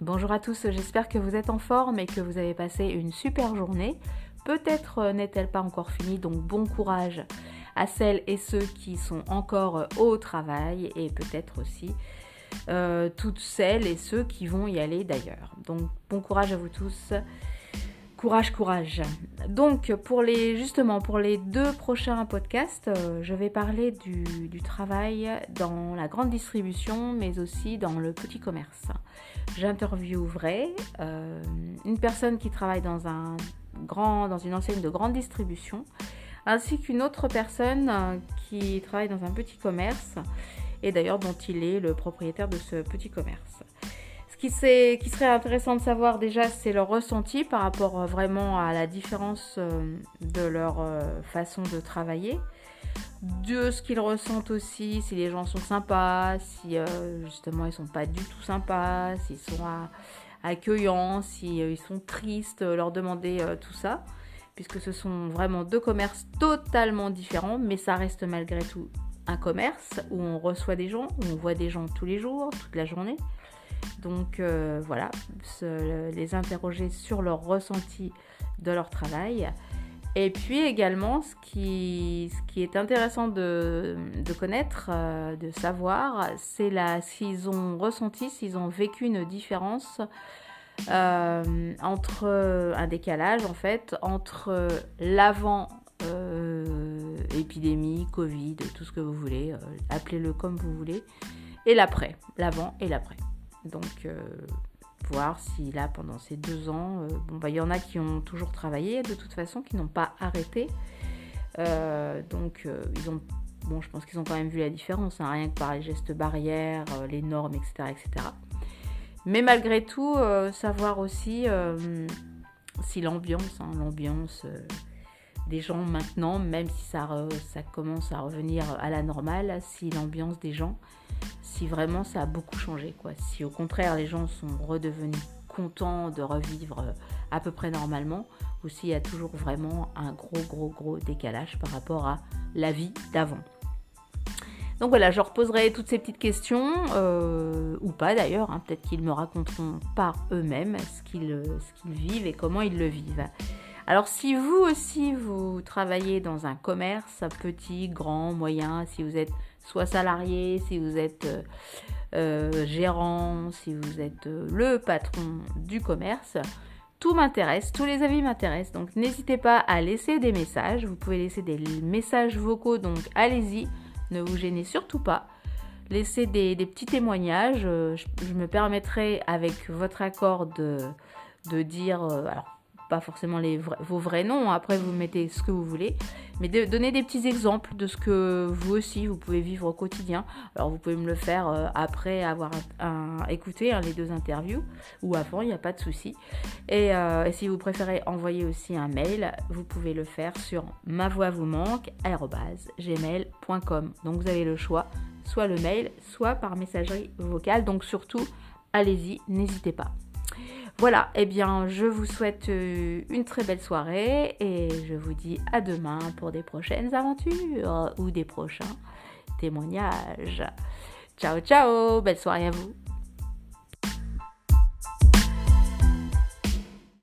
Bonjour à tous, j'espère que vous êtes en forme et que vous avez passé une super journée. Peut-être euh, n'est-elle pas encore finie, donc bon courage à celles et ceux qui sont encore au travail et peut-être aussi euh, toutes celles et ceux qui vont y aller d'ailleurs. Donc bon courage à vous tous. Courage, courage. Donc pour les justement pour les deux prochains podcasts, euh, je vais parler du, travail dans la grande distribution, mais aussi dans le petit commerce. J'interviewerai euh, une personne qui travaille dans dans une enseigne de grande distribution, ainsi qu'une autre personne euh, qui travaille dans un petit commerce et d'ailleurs dont il est le propriétaire de ce petit commerce qui, qui serait intéressant de savoir déjà, c'est leur ressenti par rapport euh, vraiment à la différence euh, de leur euh, façon de travailler, de ce qu'ils ressentent aussi, si les gens sont sympas, si justement ils sont pas du tout sympas, s'ils sont accueillants, s'ils sont tristes, leur demander tout ça, puisque ce sont vraiment deux commerces totalement différents, mais ça reste malgré tout un commerce où on reçoit des gens, où on voit des gens tous les jours, toute la journée. Donc euh, voilà, les interroger sur leur ressenti de leur travail. Et puis également, ce qui, est intéressant de, connaître, euh, de savoir, c'est s'ils ont ressenti, s'ils ont vécu une différence euh, entre un décalage en fait entre l'avant épidémie, Covid, tout ce que vous voulez, appelez-le comme vous voulez, et l'après, l'avant et l'après. Donc, euh, voir si là, pendant ces deux ans, euh, bon, bah, il y en a qui ont toujours travaillé de toute façon, qui n'ont pas arrêté. Euh, donc, ils ont, bon, je pense qu'ils ont quand même vu la différence, hein, rien que par les gestes barrières, les normes, etc., etc. Mais malgré tout, savoir aussi si l'ambiance, hein, l'ambiance des gens maintenant, même si ça, commence à revenir à la normale, si l'ambiance des gens, si vraiment ça a beaucoup changé, quoi. Si au contraire les gens sont redevenus contents de revivre euh, à peu près normalement, ou s'il y a toujours vraiment un gros, gros, gros décalage par rapport à la vie d'avant. Donc voilà, je reposerai toutes ces petites questions, euh, ou pas d'ailleurs, hein. peut-être qu'ils me raconteront par eux-mêmes ce qu'ils vivent et comment ils le vivent. Alors si vous aussi, vous travaillez dans un commerce petit, grand, moyen, si vous êtes soit salarié, si vous êtes euh, euh, gérant, si vous êtes euh, le patron du commerce, tout m'intéresse, tous les avis m'intéressent. Donc n'hésitez pas à laisser des messages. Vous pouvez laisser des messages vocaux, donc allez-y, ne vous gênez surtout pas. Laissez des, petits témoignages. Je, me permettrai, avec votre accord, de, de dire pas forcément les vos vrais noms, après vous mettez ce que vous voulez, mais de, donner des petits exemples de ce que vous aussi vous pouvez vivre au quotidien. Alors vous pouvez me le faire euh, après avoir écouté hein, les deux interviews ou avant, il n'y a pas de souci. Euh, et, si vous préférez envoyer aussi un mail, vous pouvez le faire sur ma voix vous manque gmail.com. Donc vous avez le choix, soit le mail, soit par messagerie vocale. Donc surtout, allez-y, n'hésitez pas. Voilà, eh bien je vous souhaite euh, une très belle soirée et je vous dis à demain pour des prochaines aventures ou des prochains témoignages. Ciao ciao, belle soirée à vous